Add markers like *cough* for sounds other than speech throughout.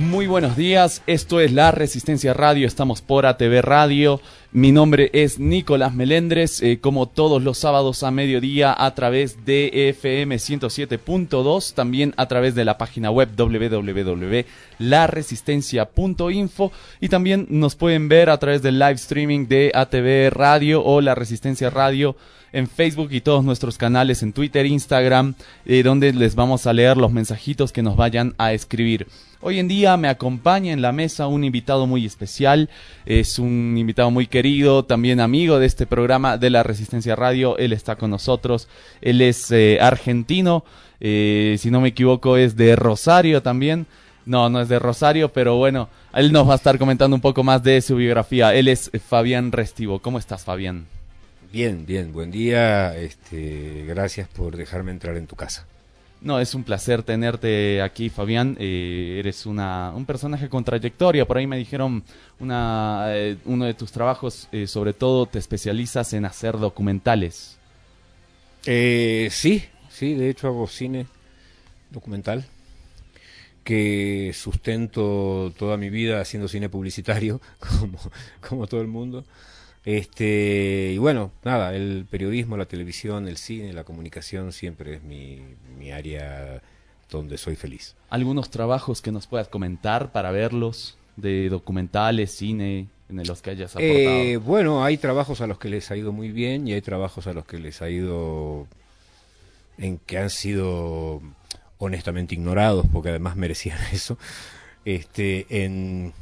Muy buenos días, esto es La Resistencia Radio, estamos por ATV Radio. Mi nombre es Nicolás Melendres, eh, como todos los sábados a mediodía a través de FM 107.2, también a través de la página web www.laresistencia.info y también nos pueden ver a través del live streaming de ATV Radio o La Resistencia Radio en Facebook y todos nuestros canales en Twitter, Instagram, eh, donde les vamos a leer los mensajitos que nos vayan a escribir. Hoy en día me acompaña en la mesa un invitado muy especial, es un invitado muy querido, también amigo de este programa de la Resistencia Radio, él está con nosotros, él es eh, argentino, eh, si no me equivoco es de Rosario también, no, no es de Rosario, pero bueno, él nos va a estar comentando un poco más de su biografía, él es Fabián Restivo, ¿cómo estás Fabián? Bien, bien, buen día, este, gracias por dejarme entrar en tu casa. No, es un placer tenerte aquí, Fabián. Eh, eres una, un personaje con trayectoria. Por ahí me dijeron una, eh, uno de tus trabajos, eh, sobre todo te especializas en hacer documentales. sí, sí, de hecho hago cine documental que sustento toda mi vida haciendo cine publicitario, *laughs* como, como todo el mundo. Este, y bueno, nada, el periodismo, la televisión, el cine, la comunicación siempre es mi, mi área donde soy feliz. ¿Algunos trabajos que nos puedas comentar para verlos? De documentales, cine, en los que hayas aportado. Eh, bueno, hay trabajos a los que les ha ido muy bien y hay trabajos a los que les ha ido en que han sido honestamente ignorados porque además merecían *laughs* eso. Este, en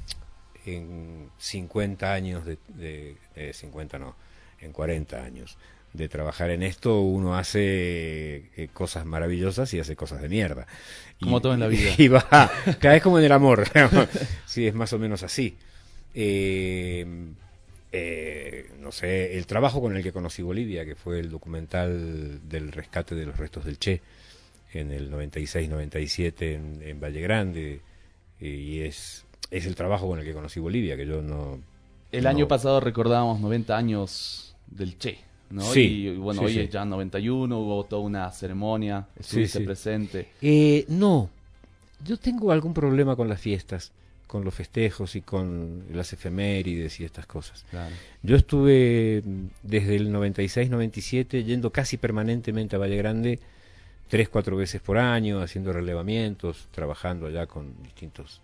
en 50 años de, de, 50 no, en 40 años de trabajar en esto, uno hace eh, cosas maravillosas y hace cosas de mierda. Como todo en la *laughs* vida. Y *laughs* va, cada vez como en el amor. sí, es más o menos así. Eh, eh, no sé, el trabajo con el que conocí Bolivia, que fue el documental del rescate de los restos del Che en el 96-97 en, en Valle Grande, y es es el trabajo con el que conocí Bolivia, que yo no... El año pasado recordábamos 90 años del Che, ¿no? Sí, y bueno, hoy es ya 91, hubo toda una ceremonia, estuviste presente. Eh, no, yo tengo algún problema con las fiestas, con los festejos y con las efemérides y estas cosas. Yo estuve desde el 96-97 yendo casi permanentemente a Valle Grande, tres, cuatro veces por año, haciendo relevamientos, trabajando allá con distintos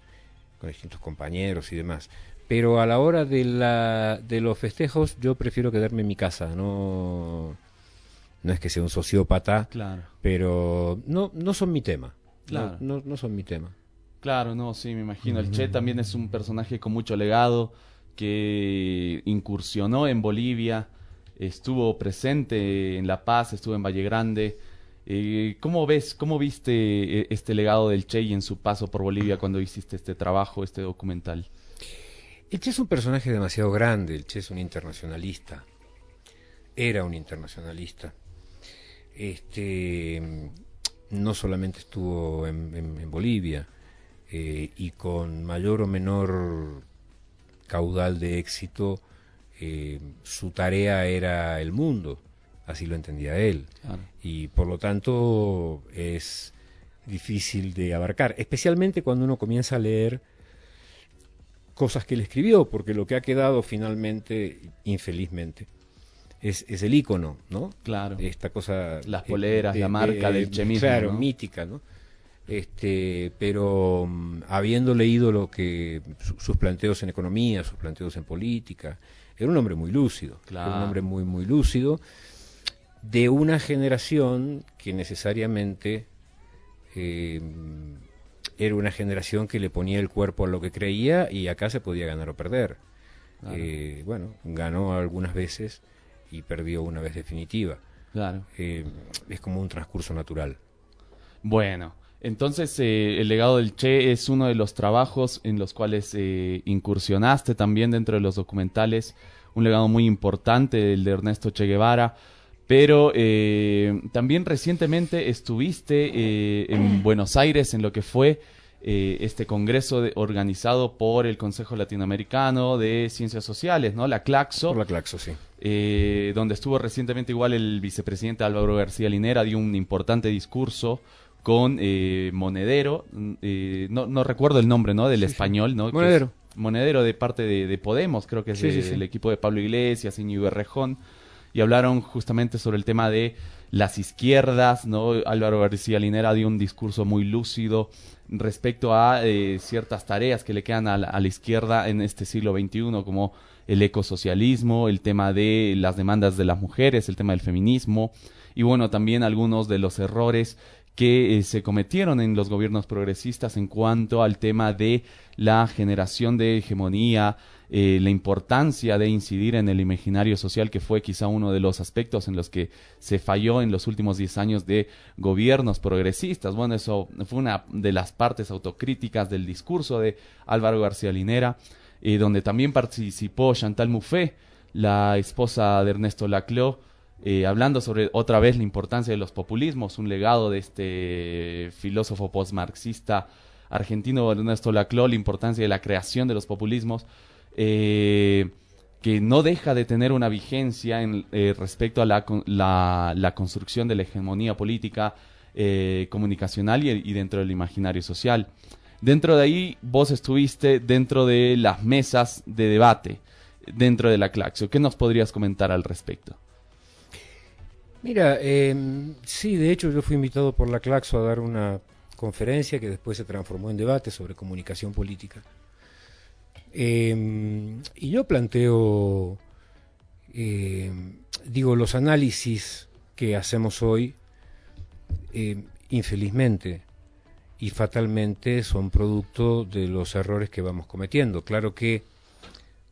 con distintos compañeros y demás. Pero a la hora de, la, de los festejos yo prefiero quedarme en mi casa, no, no es que sea un sociópata, claro. pero no, no son mi tema. Claro. No, no, son mi tema. Claro, no, sí, me imagino. El Che también es un personaje con mucho legado que incursionó en Bolivia, estuvo presente en La Paz, estuvo en Valle Grande eh, ¿Cómo ves, cómo viste eh, este legado del Che y en su paso por Bolivia cuando hiciste este trabajo, este documental? El Che es un personaje demasiado grande, el Che es un internacionalista, era un internacionalista. Este, no solamente estuvo en, Bolivia eh, y con mayor o menor caudal de éxito, su tarea era el mundo así lo entendía él. Y por lo tanto es difícil de abarcar, especialmente cuando uno comienza a leer cosas que él escribió, porque lo que ha quedado finalmente, infelizmente, es, es el icono, ¿no? Claro. Esta cosa. Las poleras, la marca del chemismo. Claro, mítica, ¿no? Este, pero mm, habiendo leído lo que sus planteos en economía, sus planteos en política, era un hombre muy lúcido, era un hombre muy muy lúcido de una generación que necesariamente eh, era una generación que le ponía el cuerpo a lo que creía y acá se podía ganar o perder. Eh, bueno, ganó algunas veces y perdió una vez definitiva. Claro. Eh, es como un transcurso natural. Bueno, entonces el legado del Che es uno de los trabajos en los cuales incursionaste también dentro de los documentales, un legado muy importante, el de Ernesto Che Guevara. Pero eh, también recientemente estuviste eh, en Buenos Aires en lo que fue eh, este congreso organizado por el Consejo Latinoamericano de Ciencias Sociales, ¿no? La Claxo. Por la Claxo, sí. donde estuvo recientemente igual el vicepresidente Álvaro García Linera, dio un importante discurso con eh, Monedero, eh, no, no recuerdo el nombre, ¿no? Del español, ¿no? Monedero. Monedero de parte de, Podemos, creo que es el equipo de Pablo Iglesias, Iñigo Rejón, y hablaron justamente sobre el tema de las izquierdas, ¿no? Álvaro García Linera dio un discurso muy lúcido respecto a eh, ciertas tareas que le quedan a la, izquierda en este siglo XXI, como el ecosocialismo, el tema de las demandas de las mujeres, el tema del feminismo, y bueno, también algunos de los errores que eh, se cometieron en los gobiernos progresistas en cuanto al tema de la generación de hegemonía, eh, la importancia de incidir en el imaginario social, que fue quizá uno de los aspectos en los que se falló en los últimos diez años de gobiernos progresistas. Bueno, eso fue una de las partes autocríticas del discurso de Álvaro García Linera, eh, donde también participó Chantal Mouffe, la esposa de Ernesto Laclau, eh, hablando sobre otra vez la importancia de los populismos, un legado de este filósofo postmarxista argentino Ernesto Laclau, la importancia de la creación de los populismos, eh, que no deja de tener una vigencia en, eh, respecto a la, la, construcción de la hegemonía política, comunicacional y, y dentro del imaginario social. Dentro de ahí, vos estuviste dentro de las mesas de debate, dentro de la Claxo. ¿Qué nos podrías comentar al respecto? Mira, em, sí, de hecho yo fui invitado por la Claxo a dar una conferencia que después se transformó en debate sobre comunicación política. Em, y yo planteo, em, digo, los análisis que hacemos hoy, infelizmente y fatalmente, son producto de los errores que vamos cometiendo. Claro que,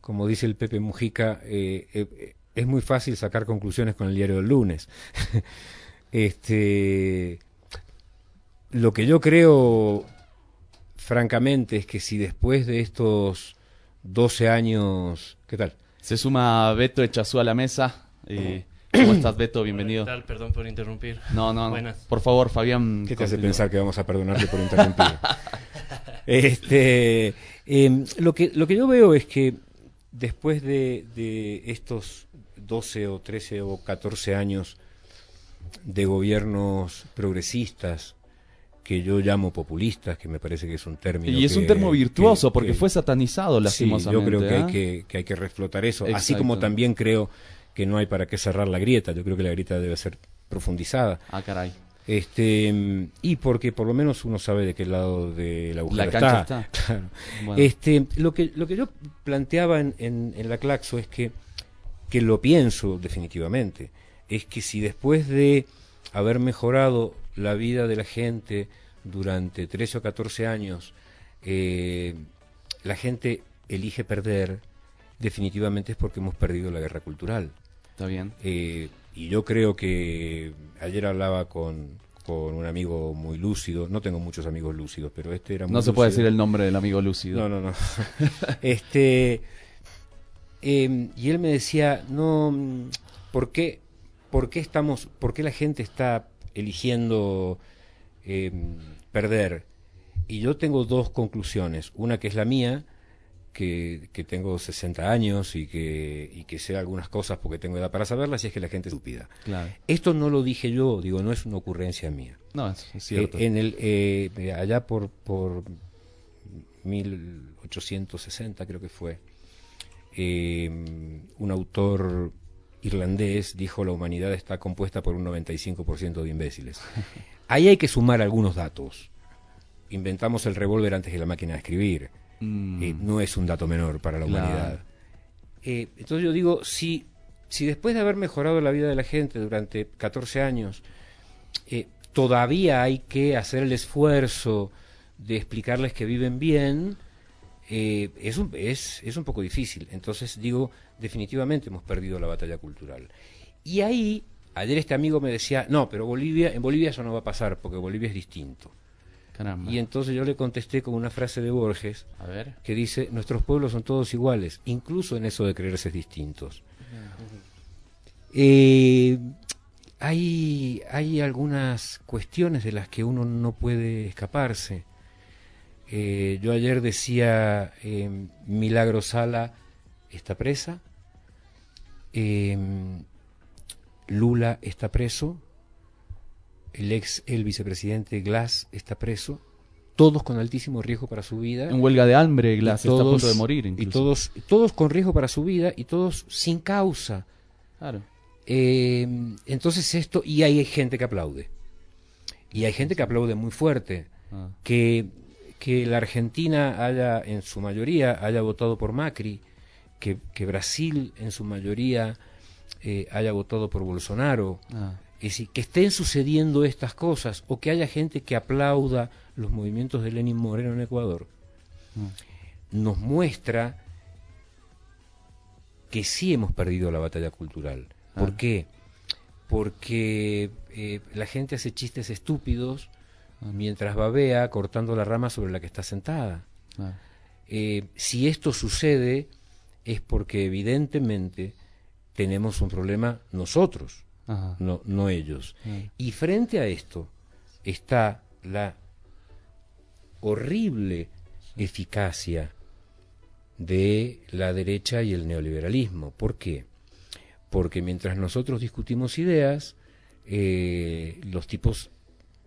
como dice el Pepe Mujica, eh, eh, es muy fácil sacar conclusiones con el diario del lunes. *laughs* este, lo que yo creo, francamente, es que si después de estos 12 años... ¿Qué tal? Se suma Beto Echazú a la mesa. Eh, ¿Cómo estás, Beto? Bienvenido. ¿Qué tal? Perdón por interrumpir. No, no, Por favor, Fabián. ¿Qué te hace pensar que vamos a perdonarte por interrumpir? *laughs* este, em, lo, que, lo que yo veo es que después de, de estos 12 o 13 o 14 años de gobiernos progresistas que yo llamo populistas, que me parece que es un término. Y es un término virtuoso, porque fue satanizado lastimosamente. yo creo que, hay ¿eh? que, hay que reflotar eso. Así como también creo que no hay para qué cerrar la grieta. Yo creo que la grieta debe ser profundizada. Ah, caray. Este, y porque por lo menos uno sabe de qué lado de la agujero está. *laughs* Este, lo, que, lo que yo planteaba en, en la Claxo es que que lo pienso definitivamente, es que si después de haber mejorado la vida de la gente durante 13 o 14 años, eh, la gente elige perder, definitivamente es porque hemos perdido la guerra cultural. Está bien. Eh, y yo creo que ayer hablaba con, con un amigo muy lúcido, no tengo muchos amigos lúcidos, pero este era muy No se puede decir el nombre del amigo lúcido. No, no, no. *laughs* este Em, y él me decía, no, ¿por qué, por qué estamos, por qué la gente está eligiendo em, perder? Y yo tengo dos conclusiones. Una que es la mía, que, que, tengo 60 años y que, y que sé algunas cosas porque tengo edad para saberlas, y es que la gente es estúpida. Esto no lo dije yo, digo, no es una ocurrencia mía. No, es cierto. Eh, en el, eh, allá por, por 1860 creo que fue, eh, un autor irlandés dijo la humanidad está compuesta por un 95% de imbéciles. *laughs* Ahí hay que sumar algunos datos. Inventamos el revólver antes que la máquina de escribir. Mm. Eh, no es un dato menor para la humanidad. Eh, entonces yo digo, si, si después de haber mejorado la vida de la gente durante 14 años, eh, todavía hay que hacer el esfuerzo de explicarles que viven bien, eh, es, un, es, es un poco difícil. Entonces digo, definitivamente hemos perdido la batalla cultural. Y ahí, ayer este amigo me decía, no, pero Bolivia, en Bolivia eso no va a pasar, porque Bolivia es distinto. Y entonces yo le contesté con una frase de Borges que dice, nuestros pueblos son todos iguales, incluso en eso de creerse distintos. Eh, hay, hay algunas cuestiones de las que uno no puede escaparse. Eh, yo ayer decía, eh, Milagro Sala está presa, eh, Lula está preso, el ex, el vicepresidente Glass está preso, todos con altísimo riesgo para su vida. En huelga de hambre, Glass está a punto de morir. Y todos, todos con riesgo para su vida y todos sin causa. Claro. Eh, entonces esto, y hay gente que aplaude. Y hay gente que aplaude muy fuerte. Ah. Que, que la Argentina haya, en su mayoría, haya votado por Macri, que, que Brasil, en su mayoría, eh, haya votado por Bolsonaro. Ah. Es decir, que estén sucediendo estas cosas o que haya gente que aplauda los movimientos de Lenin Moreno en Ecuador, mm. nos muestra que sí hemos perdido la batalla cultural. ¿Por ah. qué? Porque eh, la gente hace chistes estúpidos. Mientras babea cortando la rama sobre la que está sentada. Eh, si esto sucede es porque evidentemente tenemos un problema nosotros no, no ellos. Y frente a esto está la horrible eficacia de la derecha y el neoliberalismo. ¿Por qué? Porque mientras nosotros discutimos ideas, eh, los tipos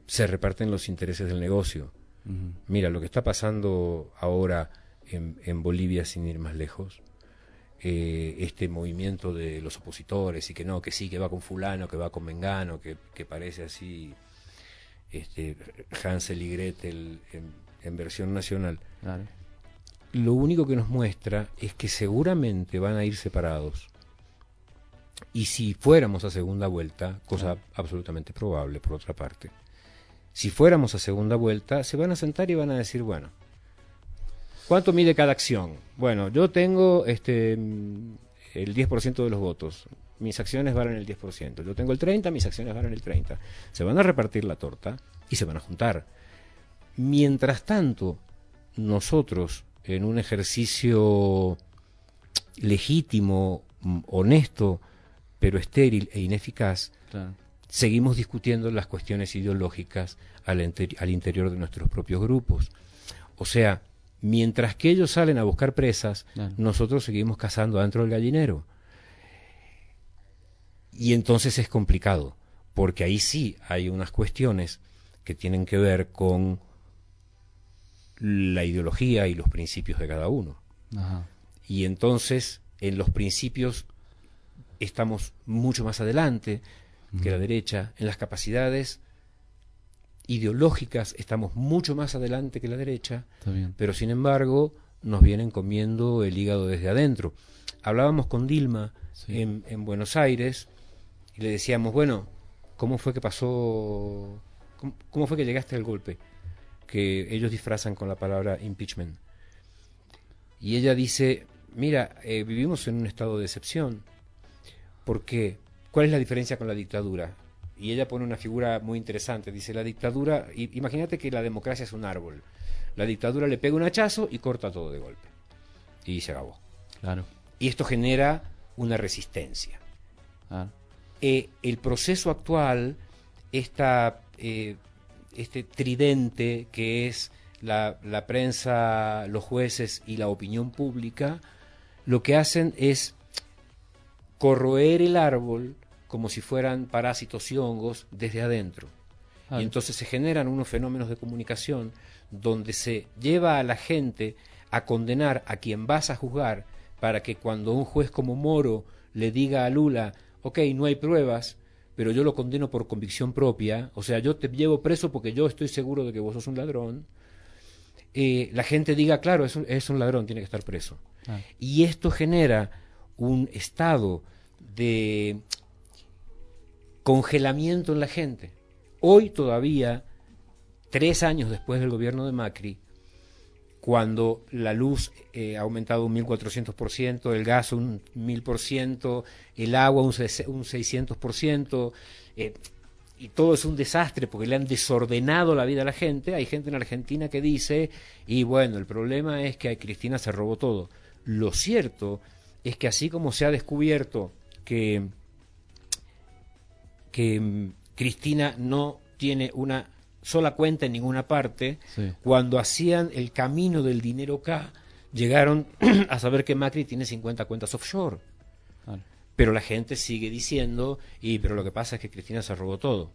se reparten los intereses del negocio. Mira, lo que está pasando ahora en Bolivia, sin ir más lejos, eh, este movimiento de los opositores y que no, que sí, que va con fulano, que va con Mengano, que, parece así este, Hansel y Gretel en, versión nacional. Lo único que nos muestra es que seguramente van a ir separados. Y si fuéramos a segunda vuelta, cosa absolutamente probable por otra parte, si fuéramos a segunda vuelta, se van a sentar y van a decir, bueno, ¿Cuánto mide cada acción? Bueno, yo tengo este el 10% de los votos. Mis acciones valen el 10%. Yo tengo el 30, mis acciones valen el 30. Se van a repartir la torta y se van a juntar. Mientras tanto, nosotros, en un ejercicio legítimo, honesto, pero estéril e ineficaz, seguimos discutiendo las cuestiones ideológicas al, al interior de nuestros propios grupos. O sea, Mientras que ellos salen a buscar presas, nosotros seguimos cazando adentro del gallinero. Y entonces es complicado, porque ahí sí hay unas cuestiones que tienen que ver con la ideología y los principios de cada uno. Y entonces en los principios estamos mucho más adelante que la derecha, en las capacidades ideológicas estamos mucho más adelante que la derecha, pero sin embargo nos vienen comiendo el hígado desde adentro. Hablábamos con Dilma en, Buenos Aires y le decíamos, bueno, ¿cómo fue que pasó, cómo, fue que llegaste al golpe? Que ellos disfrazan con la palabra impeachment. Y ella dice, mira, eh, vivimos en un estado de excepción. ¿Por qué? ¿Cuál es la diferencia con la dictadura? y ella pone una figura muy interesante. Dice, la dictadura, imagínate que la democracia es un árbol. La dictadura le pega un hachazo y corta todo de golpe. Y se acabó. Claro. Y esto genera una resistencia. Eh, el proceso actual, esta, eh, este tridente que es la, la prensa, los jueces y la opinión pública, lo que hacen es corroer el árbol como si fueran parásitos y hongos desde adentro. Y entonces se generan unos fenómenos de comunicación donde se lleva a la gente a condenar a quien vas a juzgar para que cuando un juez como Moro le diga a Lula, ok, no hay pruebas, pero yo lo condeno por convicción propia, o sea, yo te llevo preso porque yo estoy seguro de que vos sos un ladrón, eh, la gente diga, claro, es un, es un ladrón, tiene que estar preso. Y esto genera un estado de congelamiento en la gente. Hoy todavía, tres años después del gobierno de Macri, cuando la luz eh, ha aumentado un 1.400%, el gas un 1.000%, el agua un, un 600%, eh, y todo es un desastre porque le han desordenado la vida a la gente, hay gente en Argentina que dice, y bueno, el problema es que a Cristina se robó todo. Lo cierto es que así como se ha descubierto que que mm, Cristina no tiene una sola cuenta en ninguna parte, cuando hacían el camino del dinero acá, llegaron *clears throat* a saber que Macri tiene 50 cuentas offshore. Pero la gente sigue diciendo, y pero lo que pasa es que Cristina se robó todo.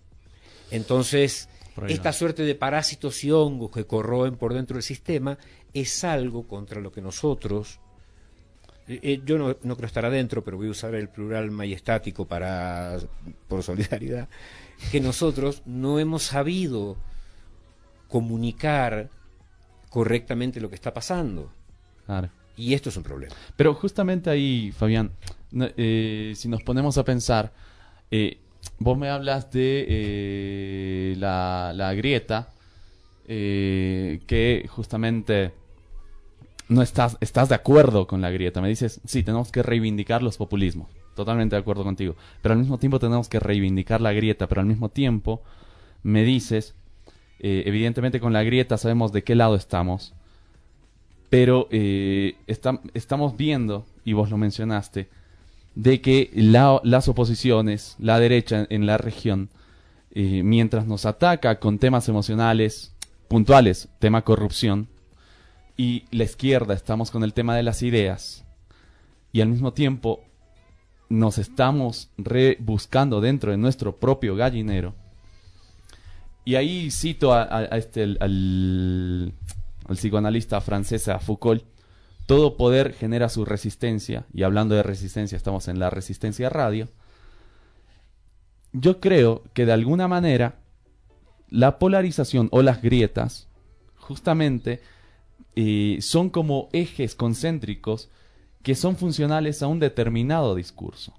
Entonces, esta suerte de parásitos y hongos que corroen por dentro del sistema es algo contra lo que nosotros, eh, eh, yo no, no creo estar adentro, pero voy a usar el plural majestático para, por solidaridad, que nosotros no hemos sabido comunicar correctamente lo que está pasando. Claro. Y esto es un problema. Pero justamente ahí, Fabián, eh, si nos ponemos a pensar, eh, vos me hablas de la, la grieta, que justamente no estás, estás de acuerdo con la grieta. Me dices, sí, tenemos que reivindicar los populismos. Totalmente de acuerdo contigo. Pero al mismo tiempo tenemos que reivindicar la grieta. Pero al mismo tiempo me dices, eh, evidentemente con la grieta sabemos de qué lado estamos. Pero eh, estam- estamos viendo, y vos lo mencionaste, de que la- las oposiciones, la derecha en la región, eh, mientras nos ataca con temas emocionales puntuales, tema corrupción, y la izquierda estamos con el tema de las ideas, y al mismo tiempo nos estamos rebuscando dentro de nuestro propio gallinero. Y ahí cito a, este, al, al- al psicoanalista francés, a Foucault, todo poder genera su resistencia, y hablando de resistencia, estamos en la resistencia radio. Yo creo que de alguna manera la polarización o las grietas, justamente, son como ejes concéntricos que son funcionales a un determinado discurso.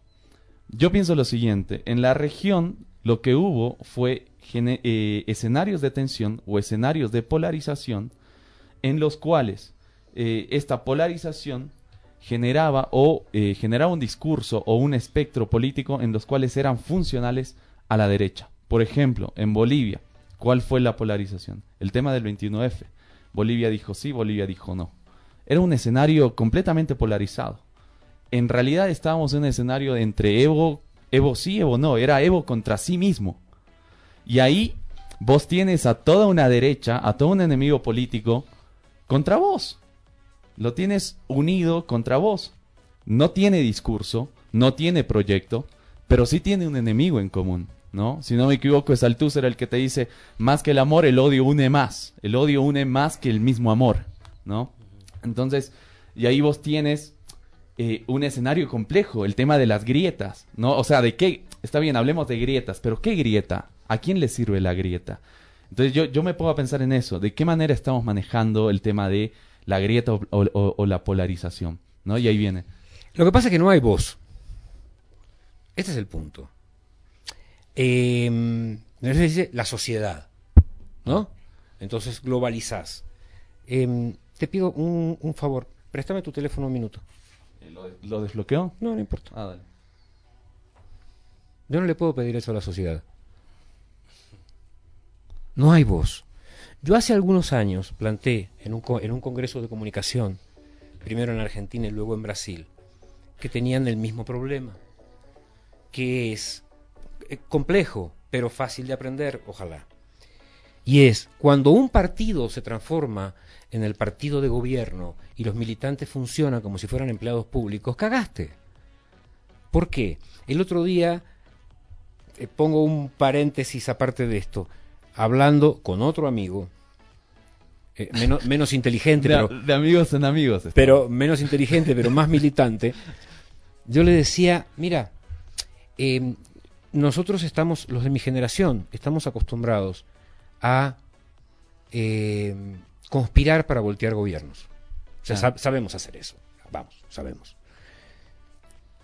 Yo pienso lo siguiente, en la región lo que hubo fue eh, escenarios de tensión o escenarios de polarización en los cuales eh, esta polarización generaba o eh, generaba un discurso o un espectro político en los cuales eran funcionales a la derecha. Por ejemplo, en Bolivia, ¿cuál fue la polarización? El tema del 21F. Bolivia dijo sí, Bolivia dijo no. Era un escenario completamente polarizado. En realidad estábamos en un escenario entre Evo, Evo sí, Evo no, era Evo contra sí mismo. Y ahí vos tienes a toda una derecha, a todo un enemigo político contra vos. Lo tienes unido contra vos. No tiene discurso, no tiene proyecto, pero sí tiene un enemigo en común, ¿no? Si no me equivoco, es Althusser el que te dice, más que el amor, el odio une más. El odio une más que el mismo amor, ¿no? Entonces, y ahí vos tienes eh, un escenario complejo, el tema de las grietas, ¿no? O sea, de qué, está bien, hablemos de grietas, pero ¿qué grieta? ¿A quién le sirve la grieta? Entonces yo, yo me a pensar en eso, de qué manera estamos manejando el tema de la grieta o la polarización, ¿no? Y ahí viene. Lo que pasa es que no hay voz. Este es el punto. Eh, dice la sociedad, ¿no? Entonces globalizás. Eh, te pido un, un favor, préstame tu teléfono un minuto. ¿Lo, lo desbloqueó? No, no importa. Ah, dale. Yo no le puedo pedir eso a la sociedad. No hay voz. Yo hace algunos años planté en un, co- en un congreso de comunicación, primero en Argentina y luego en Brasil, que tenían el mismo problema, que es eh, complejo, pero fácil de aprender, ojalá. Y es, cuando un partido se transforma en el partido de gobierno y los militantes funcionan como si fueran empleados públicos, cagaste. ¿Por qué? El otro día, eh, pongo un paréntesis aparte de esto, hablando con otro amigo, eh, menos, *laughs* menos inteligente, De, pero, de amigos en amigos. está. pero menos inteligente, pero más militante, *laughs* yo le decía, mira, eh, nosotros estamos, los de mi generación, estamos acostumbrados a eh, conspirar para voltear gobiernos. O sea, Ah. sab- sabemos hacer eso. Vamos, sabemos.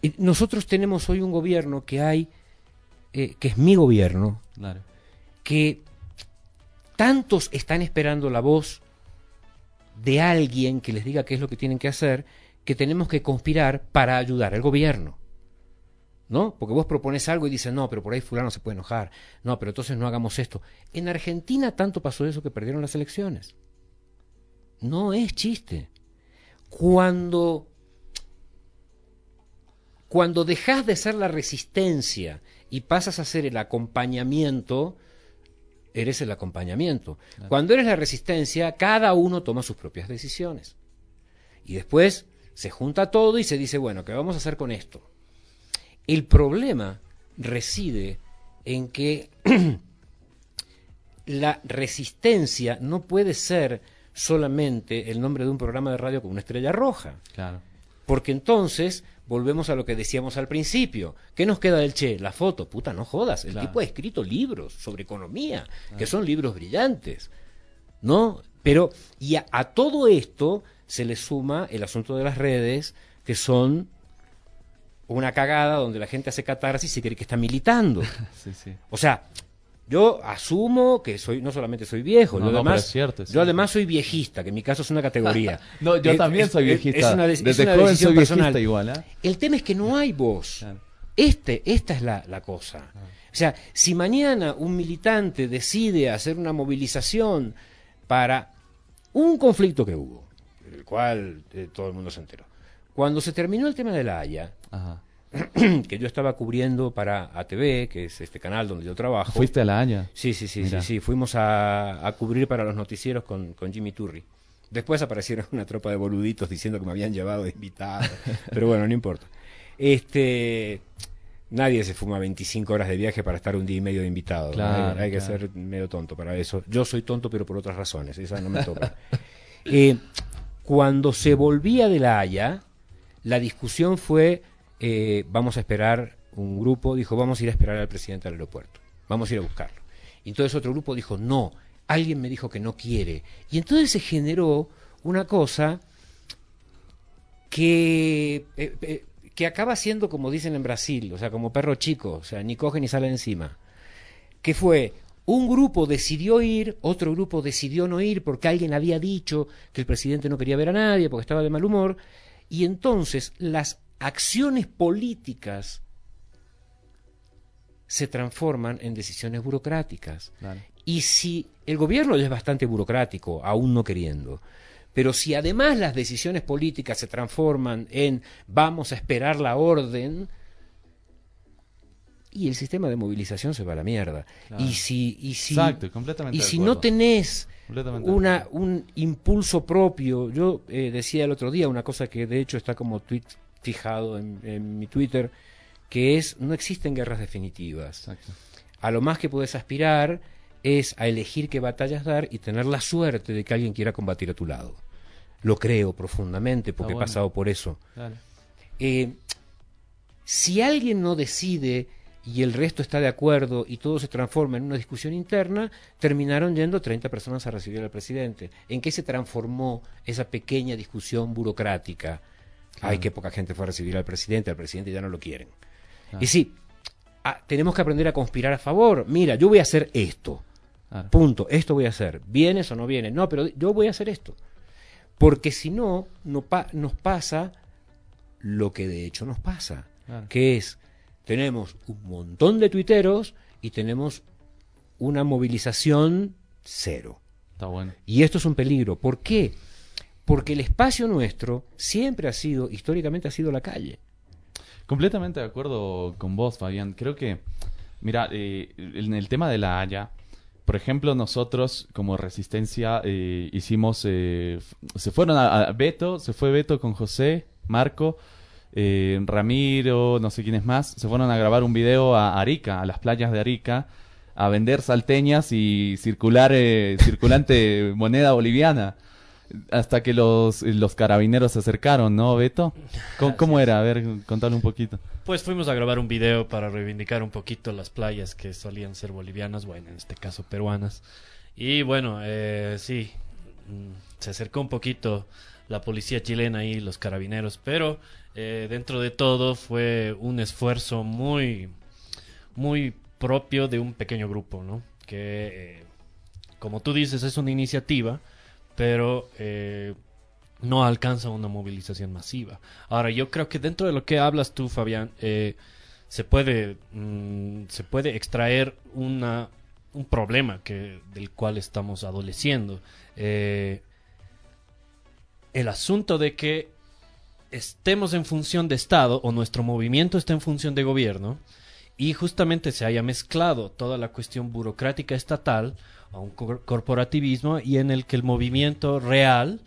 Y nosotros tenemos hoy un gobierno que hay, eh, que es mi gobierno, Claro. que tantos están esperando la voz de alguien que les diga qué es lo que tienen que hacer, que tenemos que conspirar para ayudar al gobierno. ¿No? Porque vos propones algo y dices, no, pero por ahí fulano se puede enojar. No, pero entonces no hagamos esto. En Argentina tanto pasó eso que perdieron las elecciones. No es chiste. Cuando cuando dejas de ser la resistencia y pasas a ser el acompañamiento, eres el acompañamiento. Cuando eres la resistencia, cada uno toma sus propias decisiones. Y después se junta todo y se dice, bueno, ¿qué vamos a hacer con esto? El problema reside en que *clears throat* la resistencia no puede ser solamente el nombre de un programa de radio con una estrella roja. Claro. Porque entonces volvemos a lo que decíamos al principio. ¿Qué nos queda del Che? La foto. Puta, no jodas. El Claro. tipo ha escrito libros sobre economía, que son libros brillantes. ¿No? Pero, y a, a todo esto se le suma el asunto de las redes, que son una cagada donde la gente hace catarsis y cree que está militando. *laughs* Sí, sí. O sea, yo asumo que soy, no solamente soy viejo, No, es cierto, es yo cierto. además soy viejista, que en mi caso es una categoría. *laughs* No, yo Es- también soy viejista. es una de- es Desde una joven soy viejista personal. igual, ¿eh? El tema es que no hay voz. Claro. Este, esta es la, la cosa. O sea, si mañana un militante decide hacer una movilización para un conflicto que hubo, del cual eh, todo el mundo se enteró, cuando se terminó el tema de la Haya, Ajá. *clears throat* que yo estaba cubriendo para ATV, que es este canal donde yo trabajo. ¿Fuiste a la Haya? Sí, sí, sí, Mira. sí, sí. Fuimos a, a cubrir para los noticieros con, con Jimmy Turri. Después aparecieron una tropa de boluditos diciendo que me habían llevado de invitado. *laughs* Pero bueno, no importa. Este. Nadie se fuma 25 horas de viaje para estar un día y medio de invitado. Claro, hay, hay que claro. ser medio tonto para eso. Yo soy tonto, pero por otras razones. Esa no me toca. *laughs* Eh, cuando se volvía de la Haya, la discusión fue: eh, vamos a esperar. Un grupo dijo: vamos a ir a esperar al presidente al aeropuerto. Vamos a ir a buscarlo. Y entonces otro grupo dijo: no, alguien me dijo que no quiere. Y entonces se generó una cosa que, eh, eh, que acaba siendo como dicen en Brasil, o sea, como perro chico, o sea, ni coge ni sale encima. Que fue, un grupo decidió ir, otro grupo decidió no ir porque alguien había dicho que el presidente no quería ver a nadie porque estaba de mal humor, y entonces las acciones políticas se transforman en decisiones burocráticas. Claro. Y si el gobierno ya es bastante burocrático, aún no queriendo, pero si además las decisiones políticas se transforman en vamos a esperar la orden, y el sistema de movilización se va a la mierda. Claro. Y si, y si, Exacto, completamente y si no tenés una, un impulso propio, yo eh, decía el otro día una cosa que de hecho está como tweet fijado en, en mi Twitter, que es no existen guerras definitivas Exacto. a lo más que puedes aspirar es a elegir qué batallas dar y tener la suerte de que alguien quiera combatir a tu lado. Lo creo profundamente porque Ah, bueno. he pasado por eso. Eh, si alguien no decide y el resto está de acuerdo y todo se transforma en una discusión interna, terminaron yendo 30 personas a recibir al presidente. ¿En qué se transformó esa pequeña discusión burocrática? Ay, qué poca gente fue a recibir al presidente, al presidente ya no lo quieren. Claro. Y sí, ah, tenemos que aprender a conspirar a favor. Mira, yo voy a hacer esto. Claro. Punto. Esto voy a hacer. ¿Vienes o no vienes? No, pero yo voy a hacer esto. Porque si no, no pa- nos pasa lo que de hecho nos pasa. Que es, tenemos un montón de tuiteros y tenemos una movilización cero. Está bueno. Y esto es un peligro. ¿Por qué? Porque el espacio nuestro siempre ha sido, históricamente ha sido la calle. Completamente de acuerdo con vos, Fabián. Creo que, mira, eh, en el tema de la Haya, por ejemplo, nosotros como Resistencia eh, hicimos, eh, se fueron a, a Beto, se fue Beto con José, Marco, eh, Ramiro, no sé quién es más, se fueron a grabar un video a Arica, a las playas de Arica, a vender salteñas y circular, eh, circulante *laughs* moneda boliviana. Hasta que los, los carabineros se acercaron, ¿no, Beto? ¿Cómo, cómo era? A ver, contale un poquito. Pues fuimos a grabar un video para reivindicar un poquito las playas que solían ser bolivianas, bueno, en este caso peruanas. Y bueno, eh, sí, se acercó un poquito la policía chilena y los carabineros, pero eh, dentro de todo fue un esfuerzo muy, muy propio de un pequeño grupo, ¿no? Que, eh, como tú dices, es una iniciativa, pero eh, no alcanza una movilización masiva. Ahora, yo creo que dentro de lo que hablas tú, Fabián, se puede mm, se puede extraer una un problema que del cual estamos adoleciendo. Eh, el asunto de que estemos en función de Estado o nuestro movimiento está en función de gobierno y justamente se haya mezclado toda la cuestión burocrática estatal a un cor- corporativismo y en el que el movimiento real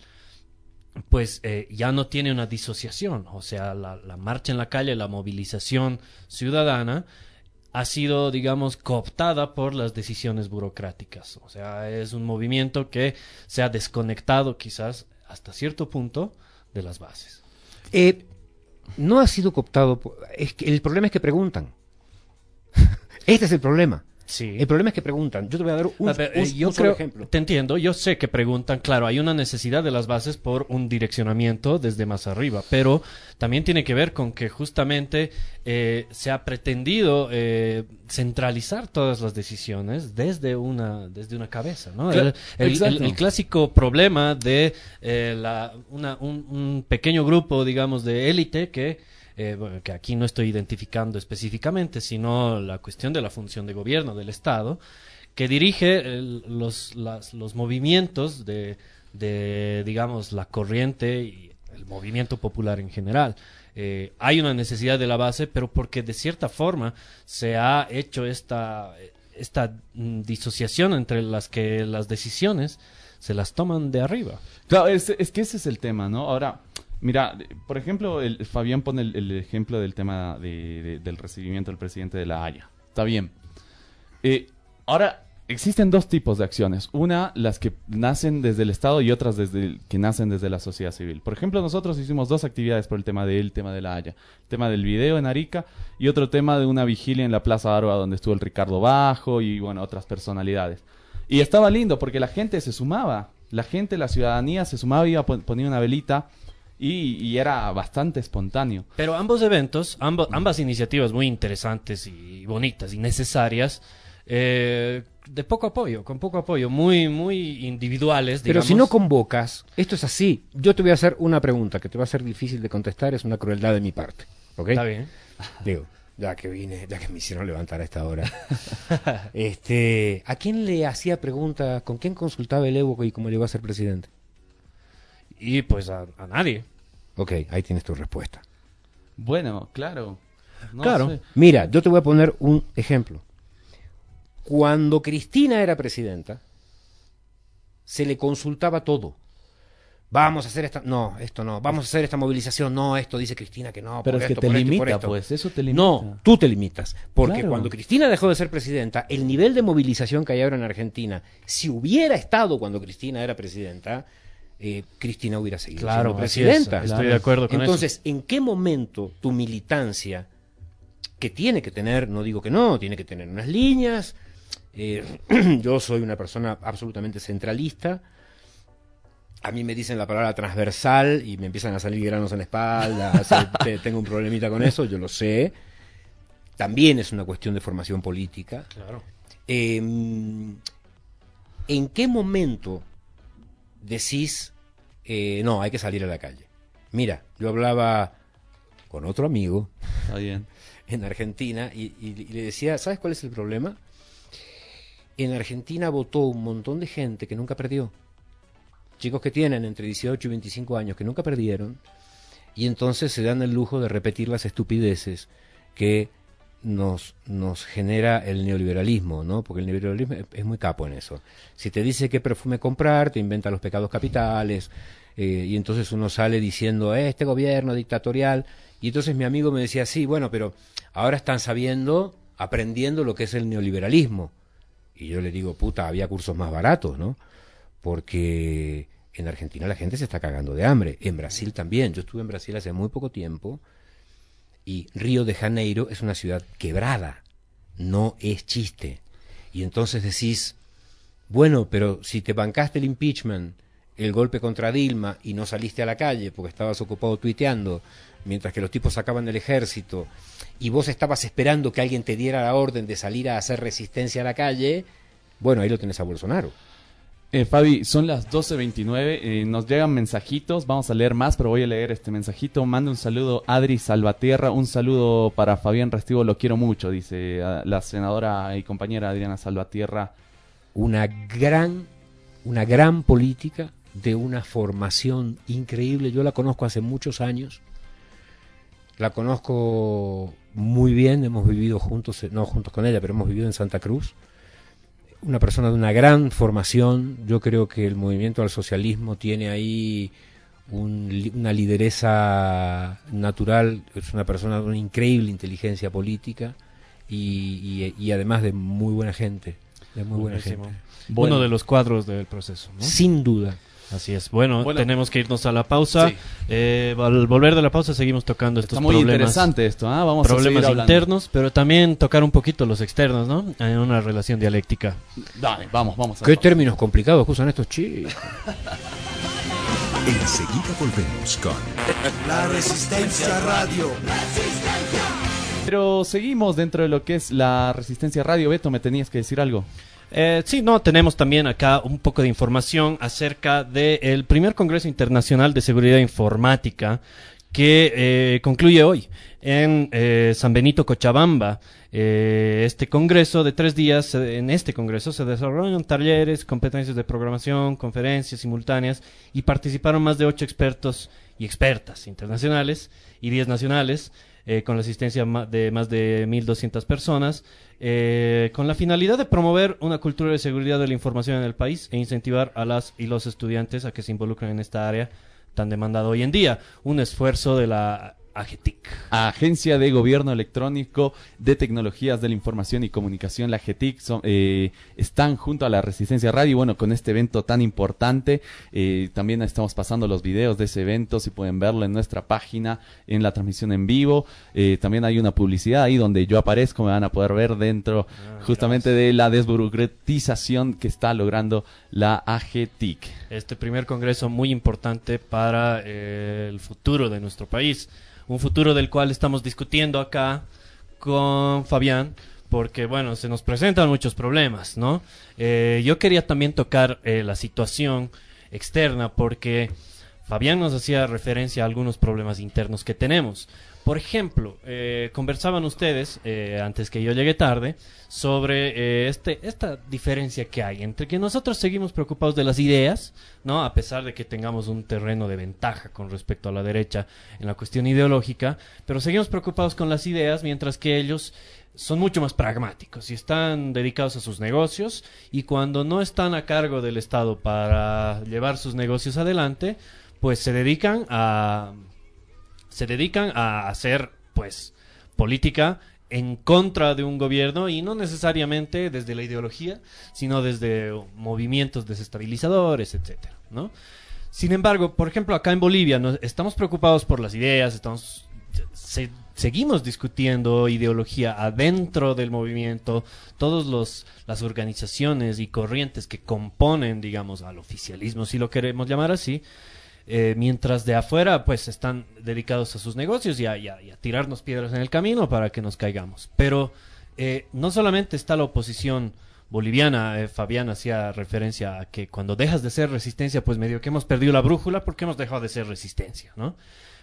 pues eh, ya no tiene una disociación, o sea, la marcha en la calle, la movilización ciudadana ha sido, digamos, cooptada por las decisiones burocráticas. O sea, es un movimiento que se ha desconectado quizás hasta cierto punto de las bases. Eh, no ha sido cooptado. Es que el problema es que preguntan. *laughs* este es el problema. Sí. El problema es que preguntan. Yo te voy a dar un, A ver, un- eh, yo un solo creo- ejemplo. Te entiendo, yo sé que preguntan, claro, hay una necesidad de las bases por un direccionamiento desde más arriba, pero también tiene que ver con que justamente eh, se ha pretendido eh, centralizar todas las decisiones desde una, desde una cabeza, ¿no? El- el clásico problema de eh, la, una- un, un pequeño grupo, digamos, de élite que eh, que aquí no estoy identificando específicamente, sino la cuestión de la función de gobierno del Estado, que dirige el- los, las- los movimientos de, de, digamos, la corriente y el movimiento popular en general. Eh, hay una necesidad de la base, pero porque de cierta forma se ha hecho esta, esta mm, disociación entre las que las decisiones se las toman de arriba. Claro, es, es que ese es el tema, ¿no? Ahora, mira, por ejemplo, el, Fabián pone el, ejemplo del tema de- de- del recibimiento del presidente de la Haya. Está bien. Eh, ahora, existen dos tipos de acciones. Una, las que nacen desde el Estado y otras desde que nacen desde la sociedad civil. Por ejemplo, nosotros hicimos dos actividades por el tema del tema de la Haya. El tema del video en Arica y otro tema de una vigilia en la Plaza Arba donde estuvo el Ricardo Bajo y, bueno, otras personalidades. Y estaba lindo porque la gente se sumaba. La gente, la ciudadanía se sumaba, iba pon- ponía una velita y, y era bastante espontáneo. Pero ambos eventos, ambas iniciativas muy interesantes y bonitas y necesarias, eh, de poco apoyo, con poco apoyo, muy, muy individuales. Pero si no convocas, esto es así. Yo te voy a hacer una pregunta que te va a ser difícil de contestar, es una crueldad de mi parte. ¿Ok? Está bien. Digo, ya que vine, ya que me hicieron levantar a esta hora. *laughs* este, ¿A quién le hacía preguntas? ¿Con quién consultaba el Evo y cómo llegó a ser presidente? Y pues a, a nadie. Ok, ahí tienes tu respuesta. Bueno, claro. No Claro. sé. Mira, yo te voy a poner un ejemplo. Cuando Cristina era presidenta, se le consultaba todo. Vamos a hacer esta, no, esto no, vamos a hacer esta movilización, no, esto dice Cristina que no, Pero por es que esto, te limita, esto. pues. Eso te limita. No, tú te limitas. Porque Claro. cuando Cristina dejó de ser presidenta, el nivel de movilización que hay ahora en Argentina, si hubiera estado cuando Cristina era presidenta, eh, Cristina hubiera seguido Claro, siendo es. presidenta. Estoy de acuerdo con Entonces, ¿en qué momento tu militancia, que tiene que tener, no digo que no, tiene que tener unas líneas, eh, *clears throat* yo soy una persona absolutamente centralista, a mí me dicen la palabra transversal y me empiezan a salir granos en la espalda, *laughs* o sea, te- tengo un problemita con eso, yo lo sé. También es una cuestión de formación política. Claro. Eh, ¿En qué momento decís, eh, no, hay que salir a la calle? Mira, yo hablaba con otro amigo Está bien. *laughs* en Argentina y, y- y le decía, ¿sabes cuál es el problema? En Argentina votó un montón de gente que nunca perdió. Chicos que tienen entre 18 y 25 años que nunca perdieron y entonces se dan el lujo de repetir las estupideces que nos, nos genera el neoliberalismo, ¿no? Porque el neoliberalismo es, muy capo en eso. Si te dice qué perfume comprar, te inventa los pecados capitales, eh, y entonces uno sale diciendo, "Eh, este gobierno dictatorial, y entonces mi amigo me decía, sí, bueno, pero ahora están sabiendo, aprendiendo lo que es el neoliberalismo. Y yo le digo, puta, había cursos más baratos, ¿no? Porque en Argentina la gente se está cagando de hambre, en Brasil también. Yo estuve en Brasil hace muy poco tiempo y Río de Janeiro es una ciudad quebrada, no es chiste. Y entonces decís, bueno, pero si te bancaste el impeachment, el golpe contra Dilma y no saliste a la calle porque estabas ocupado tuiteando, mientras que los tipos sacaban del ejército, y vos estabas esperando que alguien te diera la orden de salir a hacer resistencia a la calle, bueno, ahí lo tenés a Bolsonaro. Eh, Fabi, son las 12.29, eh, nos llegan mensajitos, vamos a leer más, pero voy a leer este mensajito. Manda un saludo Adri Salvatierra, un saludo para Fabián Restivo, lo quiero mucho, dice ah, la senadora y compañera Adriana Salvatierra. una gran, una gran política de una formación increíble. Yo la conozco hace muchos años. La conozco muy bien, hemos vivido juntos, eh, no juntos con ella, pero hemos vivido en Santa Cruz. Una persona de una gran formación. Yo creo que el movimiento al socialismo tiene ahí un una lideresa natural. Es una persona de una increíble inteligencia política. y, y, además de muy buena gente. De muy buena gente. Uno de los cuadros del proceso. Sin duda. Así es. Bueno, tenemos que irnos a la pausa. Eh, al volver de la pausa seguimos tocando estos muy problemas. interesante esto, ¿ah? Vamos problemas internos, pero también tocar un poquito los externos, ¿no? En una relación dialéctica. Dale, vamos, vamos. ¿Qué términos complicados usan estos chicos? *laughs* Enseguida volvemos con La Resistencia Radio. Pero seguimos dentro de lo que es la Resistencia Radio. Beto, me tenías que decir algo. Eh, sí, no, tenemos también acá un poco de información acerca del primer Congreso Internacional de Seguridad Informática que eh, concluye hoy en eh, San Benito, Cochabamba. Eh, este congreso de tres días, en este congreso se desarrollaron talleres, competencias de programación, conferencias simultáneas y participaron más de ocho expertos y expertas internacionales y diez nacionales. Con la asistencia de más de 1.200 personas, con la finalidad de promover una cultura de seguridad de la información en el país e incentivar a las y los estudiantes a que se involucren en esta área tan demandado hoy en día. Un esfuerzo de la AGETIC. Agencia de Gobierno Electrónico de Tecnologías de la Información y Comunicación, la AGETIC, eh, están junto a la Resistencia Radio. Bueno, con este evento tan importante, eh, también estamos pasando los videos de ese evento, si pueden verlo en nuestra página, en la transmisión en vivo. Eh, también hay una publicidad ahí donde yo aparezco, me van a poder ver dentro ah, justamente de la desburocratización que está logrando la AGETIC. Este primer congreso muy importante para el futuro de nuestro país un futuro del cual estamos discutiendo acá con Fabián, porque bueno, se nos presentan muchos problemas, ¿no? Eh, yo quería también tocar eh, la situación externa, porque Fabián nos hacía referencia a algunos problemas internos que tenemos. Por ejemplo, eh, conversaban ustedes, eh, antes que yo llegue tarde, sobre eh, este, esta diferencia que hay entre que nosotros seguimos preocupados de las ideas, ¿no? A pesar de que tengamos un terreno de ventaja con respecto a la derecha en la cuestión ideológica, pero seguimos preocupados con las ideas, mientras que ellos son mucho más pragmáticos y están dedicados a sus negocios y cuando no están a cargo del Estado para llevar sus negocios adelante, pues se dedican a se dedican a hacer, pues, política en contra de un gobierno y no necesariamente desde la ideología, sino desde movimientos desestabilizadores, etcétera, ¿no? Sin embargo, por ejemplo, acá en Bolivia estamos preocupados por las ideas, estamos seguimos discutiendo ideología adentro del movimiento, todas las organizaciones y corrientes que componen, digamos, al oficialismo, si lo queremos llamar así, eh, mientras de afuera pues están dedicados a sus negocios y a, tirarnos piedras en el camino para que nos caigamos. Pero eh, no solamente está la oposición boliviana, eh, Fabián hacía referencia a que cuando dejas de ser resistencia pues medio que hemos perdido la brújula porque hemos dejado de ser resistencia, ¿no?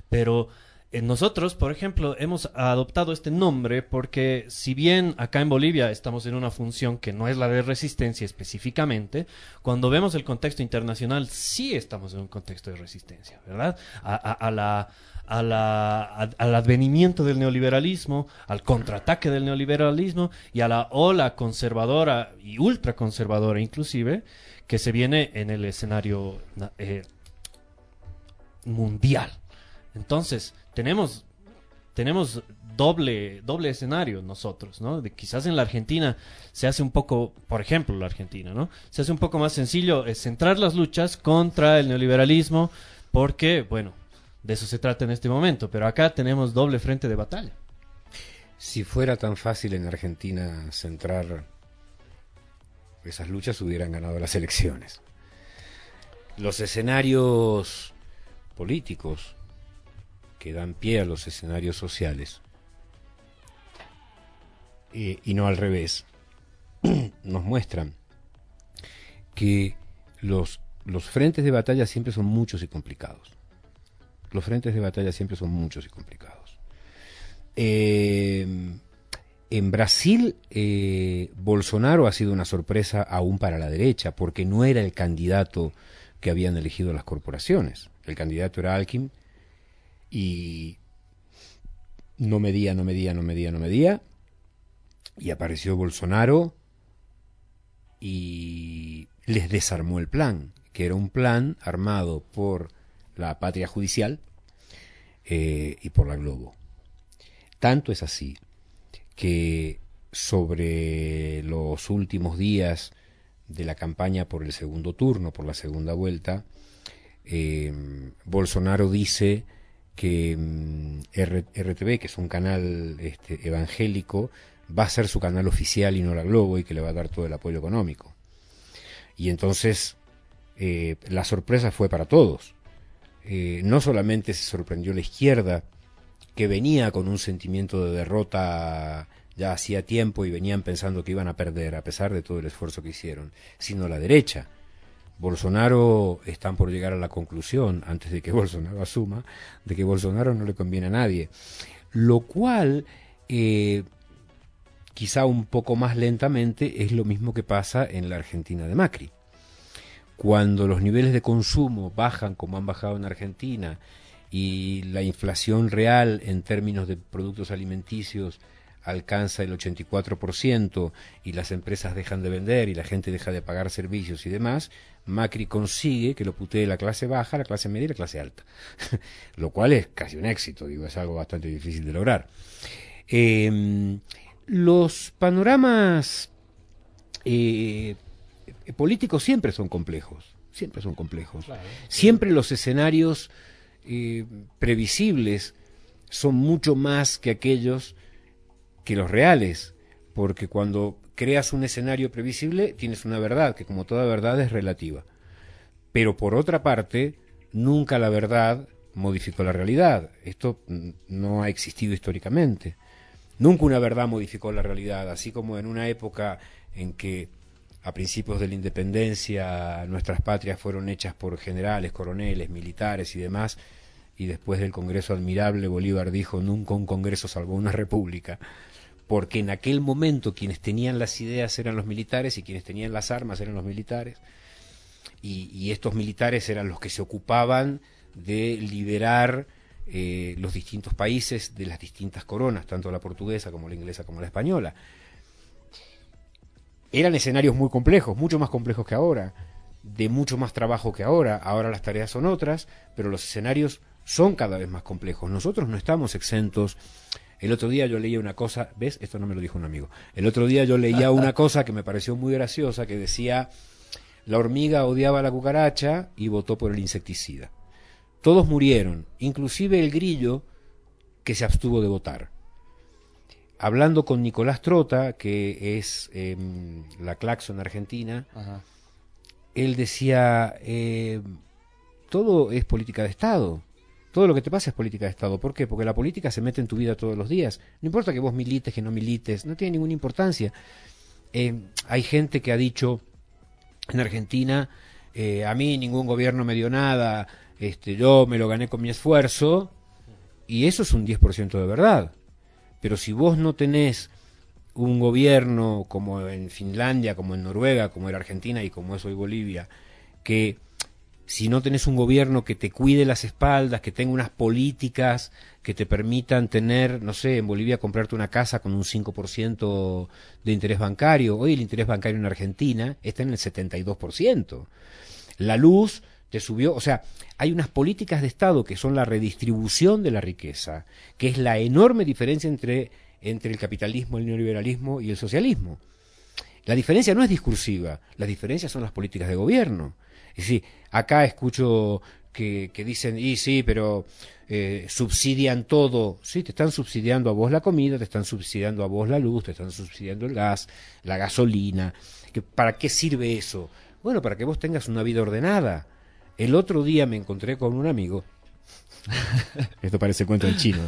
Pero nosotros, por ejemplo, hemos adoptado este nombre porque si bien acá en Bolivia estamos en una función que no es la de resistencia específicamente, cuando vemos el contexto internacional sí estamos en un contexto de resistencia, ¿verdad? A, la, al advenimiento del neoliberalismo, al contraataque del neoliberalismo y a la ola conservadora y ultraconservadora inclusive que se viene en el escenario eh, mundial. Entonces, tenemos, tenemos doble, doble escenario nosotros, ¿no? De, quizás en la Argentina se hace un poco, por ejemplo, la Argentina, ¿no? Se hace un poco más sencillo centrar las luchas contra el neoliberalismo, porque, bueno, de eso se trata en este momento, pero acá tenemos doble frente de batalla. Si fuera tan fácil en Argentina centrar esas luchas, hubieran ganado las elecciones. Los escenarios políticos que dan pie a los escenarios sociales, eh, y no al revés, *clears throat* nos muestran que los, los frentes de batalla siempre son muchos y complicados. Los frentes de batalla siempre son muchos y complicados. Eh, en Brasil, eh, Bolsonaro ha sido una sorpresa aún para la derecha, porque no era el candidato que habían elegido las corporaciones. El candidato era Alckmin, y no medía, no medía, no medía, no medía. Y apareció Bolsonaro y les desarmó el plan, que era un plan armado por la patria judicial eh, y por la Globo. Tanto es así que sobre los últimos días de la campaña por el segundo turno, por la segunda vuelta, eh, Bolsonaro dice que mm, RTV, que es un canal este, evangélico, va a ser su canal oficial y no la Globo y que le va a dar todo el apoyo económico. Y entonces eh, la sorpresa fue para todos. Eh, no solamente se sorprendió la izquierda, que venía con un sentimiento de derrota ya hacía tiempo y venían pensando que iban a perder a pesar de todo el esfuerzo que hicieron, sino la derecha. Bolsonaro están por llegar a la conclusión, antes de que *laughs* Bolsonaro asuma, de que Bolsonaro no le conviene a nadie. Lo cual, eh, quizá un poco más lentamente, es lo mismo que pasa en la Argentina de Macri. Cuando los niveles de consumo bajan como han bajado en Argentina y la inflación real en términos de productos alimenticios alcanza el 84% y las empresas dejan de vender y la gente deja de pagar servicios y demás, Macri consigue que lo putee la clase baja, la clase media y la clase alta. *laughs* lo cual es casi un éxito, digo, es algo bastante difícil de lograr. Em, los panoramas eh, políticos siempre son complejos, siempre son complejos. Siempre los escenarios eh, previsibles son mucho más que aquellos que los reales, porque cuando creas un escenario previsible tienes una verdad, que como toda verdad es relativa. Pero por otra parte, nunca la verdad modificó la realidad. Esto no ha existido históricamente. Nunca una verdad modificó la realidad, así como en una época en que a principios de la independencia nuestras patrias fueron hechas por generales, coroneles, militares y demás, y después del Congreso admirable Bolívar dijo, nunca un Congreso salvó una república porque en aquel momento quienes tenían las ideas eran los militares y quienes tenían las armas eran los militares, y, estos militares eran los que se ocupaban de liberar eh, los distintos países de las distintas coronas, tanto la portuguesa como la inglesa como la española. Eran escenarios muy complejos, mucho más complejos que ahora, de mucho más trabajo que ahora. Ahora las tareas son otras, pero los escenarios son cada vez más complejos. Nosotros no estamos exentos el otro día yo leía una cosa, ¿ves? Esto no me lo dijo un amigo. El otro día yo leía una cosa que me pareció muy graciosa que decía, la hormiga odiaba a la cucaracha y votó por el insecticida. Todos murieron, inclusive el grillo que se abstuvo de votar. Hablando con Nicolás Trota, que es em, la Claxon argentina, él decía, eh, todo es política de Estado. Todo lo que te pasa es política de Estado. ¿Por qué? Porque la política se mete en tu vida todos los días. No importa que vos milites, que no milites, no tiene ninguna importancia. Eh, hay gente que ha dicho en Argentina, eh, a mí ningún gobierno me dio nada, este, yo me lo gané con mi esfuerzo, y eso es un 10% de verdad. Pero si vos no tenés un gobierno como en Finlandia, como en Noruega, como en Argentina y como es hoy Bolivia, que si no tenés un gobierno que te cuide las espaldas, que tenga unas políticas que te permitan tener, no sé, en Bolivia comprarte una casa con un 5% de interés bancario, hoy el interés bancario en Argentina está en el 72%. La luz te subió, o sea, hay unas políticas de Estado que son la redistribución de la riqueza, que es la enorme diferencia entre, entre el capitalismo, el neoliberalismo y el socialismo. La diferencia no es discursiva, las diferencias son las políticas de gobierno. Y sí, acá escucho que, dicen, y sí, pero eh, subsidian todo. Sí, te están subsidiando a vos la comida, te están subsidiando a vos la luz, te están subsidiando el gas, la gasolina. ¿Para qué sirve eso? Bueno, para que vos tengas una vida ordenada. El otro día me encontré con un amigo *laughs* Esto parece cuento del chino.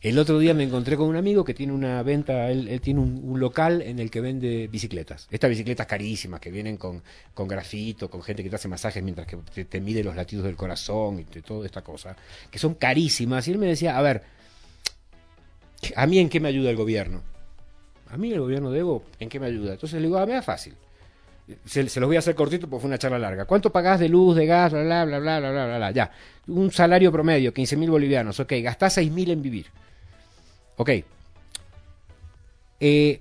El otro día me encontré con un amigo que tiene una venta, él, tiene un, local en el que vende bicicletas. Estas bicicletas carísimas que vienen con, con grafito, con gente que te hace masajes mientras que te, mide los latidos del corazón y toda esta cosa, que son carísimas. Y él me decía, a ver, ¿a mí en qué me ayuda el gobierno? A mí el gobierno de Evo, ¿en qué me ayuda? Entonces le digo, ah, me da fácil se, los voy a hacer cortito porque fue una charla larga. ¿Cuánto pagás de luz, de gas, bla, bla, bla, bla, bla, bla, bla, Ya. Un salario promedio, 15 mil bolivianos. Ok, gastás 6 mil en vivir. Ok. Eh,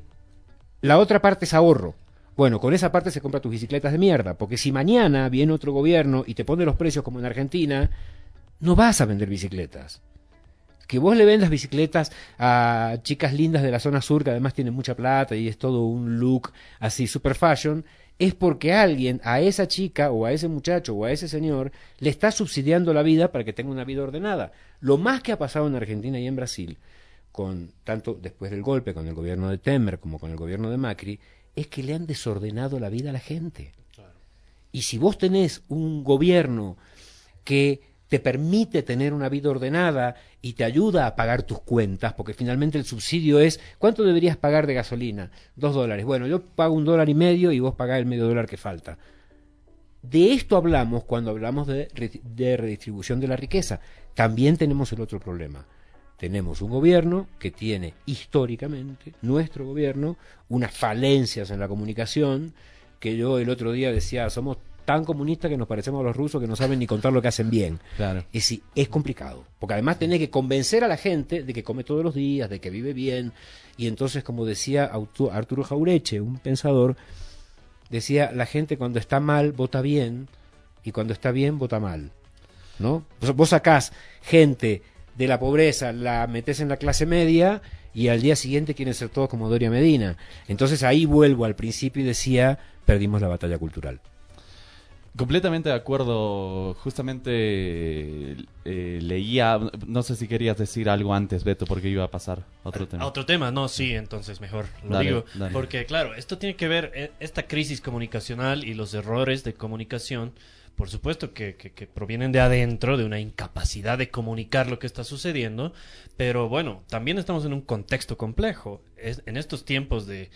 la otra parte es ahorro. Bueno, con esa parte se compra tus bicicletas de mierda, porque si mañana viene otro gobierno y te pone los precios como en Argentina, no vas a vender bicicletas. Que vos le vendas bicicletas a chicas lindas de la zona sur que además tienen mucha plata y es todo un look así super fashion, es porque alguien a esa chica o a ese muchacho o a ese señor le está subsidiando la vida para que tenga una vida ordenada. Lo más que ha pasado en Argentina y en Brasil, con tanto después del golpe con el gobierno de Temer como con el gobierno de Macri, es que le han desordenado la vida a la gente. Y si vos tenés un gobierno que te permite tener una vida ordenada y te ayuda a pagar tus cuentas, porque finalmente el subsidio es, ¿cuánto deberías pagar de gasolina? Dos dólares. Bueno, yo pago un dólar y medio y vos pagás el medio dólar que falta. De esto hablamos cuando hablamos de, de redistribución de la riqueza. También tenemos el otro problema. Tenemos un gobierno que tiene históricamente, nuestro gobierno, unas falencias en la comunicación, que yo el otro día decía, somos tan comunistas que nos parecemos a los rusos que no saben ni contar lo que hacen bien. Claro. Y sí, es complicado, porque además tenés que convencer a la gente de que come todos los días, de que vive bien, y entonces, como decía Arturo Jaureche, un pensador, decía, la gente cuando está mal vota bien, y cuando está bien vota mal. ¿No? Vos sacás gente de la pobreza, la metés en la clase media, y al día siguiente quieren ser todos como Doria Medina. Entonces ahí vuelvo al principio y decía, perdimos la batalla cultural. Completamente de acuerdo. Justamente eh, leía, no sé si querías decir algo antes, Beto, porque iba a pasar a otro tema. A otro tema, no, sí, entonces mejor lo digo. Porque claro, esto tiene que ver, eh, esta crisis comunicacional y los errores de comunicación, por supuesto que, que, provienen de adentro, de una incapacidad de comunicar lo que está sucediendo, pero bueno, también estamos en un contexto complejo. Es, en estos tiempos de,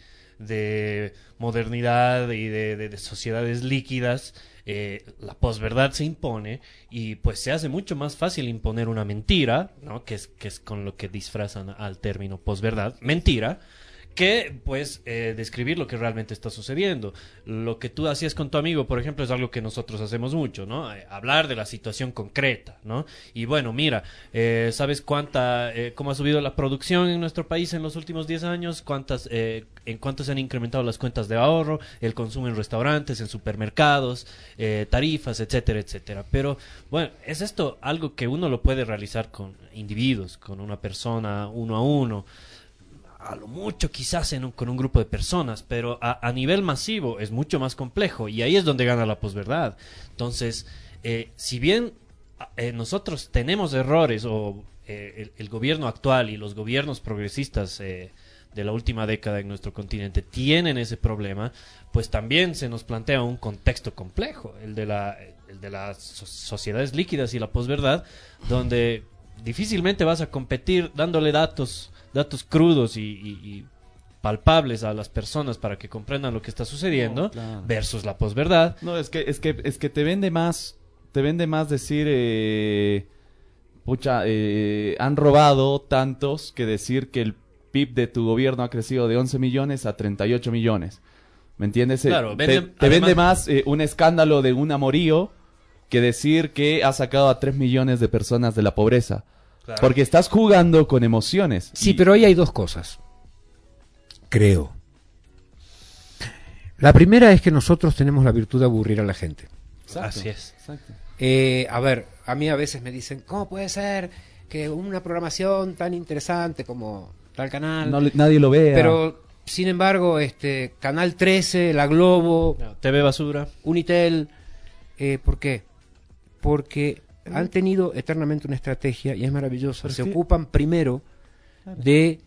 de modernidad y de, de sociedades líquidas, eh, la posverdad se impone y pues se hace mucho más fácil imponer una mentira, ¿no? Que es, que es con lo que disfrazan al término posverdad, mentira, que pues eh, describir lo que realmente está sucediendo. Lo que tú hacías con tu amigo, por ejemplo, es algo que nosotros hacemos mucho, ¿no? Eh, hablar de la situación concreta, ¿no? Y bueno, mira, eh, ¿sabes cuánta, cómo ha subido la producción en nuestro país en los últimos 10 años? ¿Cuántas, en cuánto se han incrementado las cuentas de ahorro, el consumo en restaurantes, en supermercados, tarifas, etcétera, etcétera? Pero bueno, ¿es esto algo que uno lo puede realizar con individuos, con una persona, uno a uno? A lo mucho quizás en con un grupo de personas, pero a, nivel masivo es mucho más complejo y ahí es donde gana la posverdad. Entonces, eh, si bien eh, nosotros tenemos errores o eh, el, gobierno actual y los gobiernos progresistas de la última década en nuestro continente tienen ese problema, pues también se nos plantea un contexto complejo, el de, la, el de las sociedades líquidas y la posverdad, donde difícilmente vas a competir dándole datos datos crudos y, palpables a las personas para que comprendan lo que está sucediendo versus la posverdad. No, es que es que es que te vende más te vende más decir eh, pucha, eh, han robado tantos que decir que el PIB de tu gobierno ha crecido de 11 millones a 38 millones. ¿Me entiendes? Eh, te, vende más un escándalo de un amorío que decir que ha sacado a 3 millones de personas de la pobreza. Porque estás jugando con emociones. Sí, pero ahí hay dos cosas. Creo. La primera es que nosotros tenemos la virtud de aburrir a la gente. Así es. Eh, a ver, a mí a veces me dicen, ¿cómo puede ser que una programación tan interesante como tal canal... nadie lo vea. Pero, sin embargo, este Canal 13, La Globo... TV Basura. Unitel... Eh, ¿Por qué? Porque han tenido eternamente una estrategia y es maravilloso. Se ocupan primero de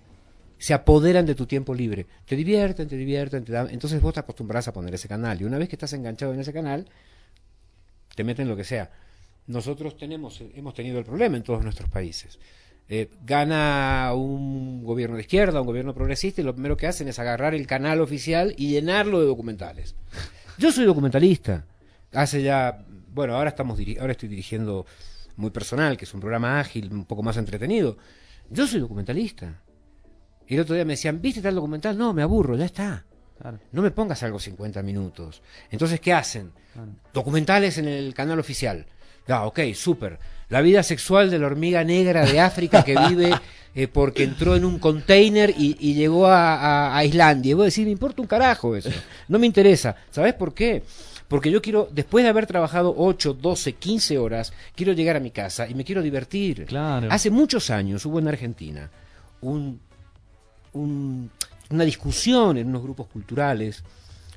se apoderan de tu tiempo libre. Te divierten, te divierten, te dan... Entonces vos te acostumbras a poner ese canal. Y una vez que estás enganchado en ese canal, te meten lo que sea. Nosotros tenemos, hemos tenido el problema en todos nuestros países. Eh, gana un gobierno de izquierda, un gobierno progresista, y lo primero que hacen es agarrar el canal oficial y llenarlo de documentales. Yo soy documentalista. Hace ya bueno, ahora, estamos ahora estoy dirigiendo muy personal, que es un programa ágil, un poco más entretenido. Yo soy documentalista. Y el otro día me decían, ¿viste tal documental? No, me aburro, ya está. No me pongas algo 50 minutos. Entonces, ¿qué hacen? Documentales en el canal oficial. Ah, ok, súper. La vida sexual de la hormiga negra de África que vive *laughs* eh, porque entró en un container y, llegó a, a, Islandia. Y voy a decir, me importa un carajo eso. No me interesa. ¿Sabes por qué? Porque yo quiero, después de haber trabajado 8, 12, 15 horas, quiero llegar a mi casa y me quiero divertir. Claro. Hace muchos años hubo en Argentina un, un- una discusión en unos grupos culturales,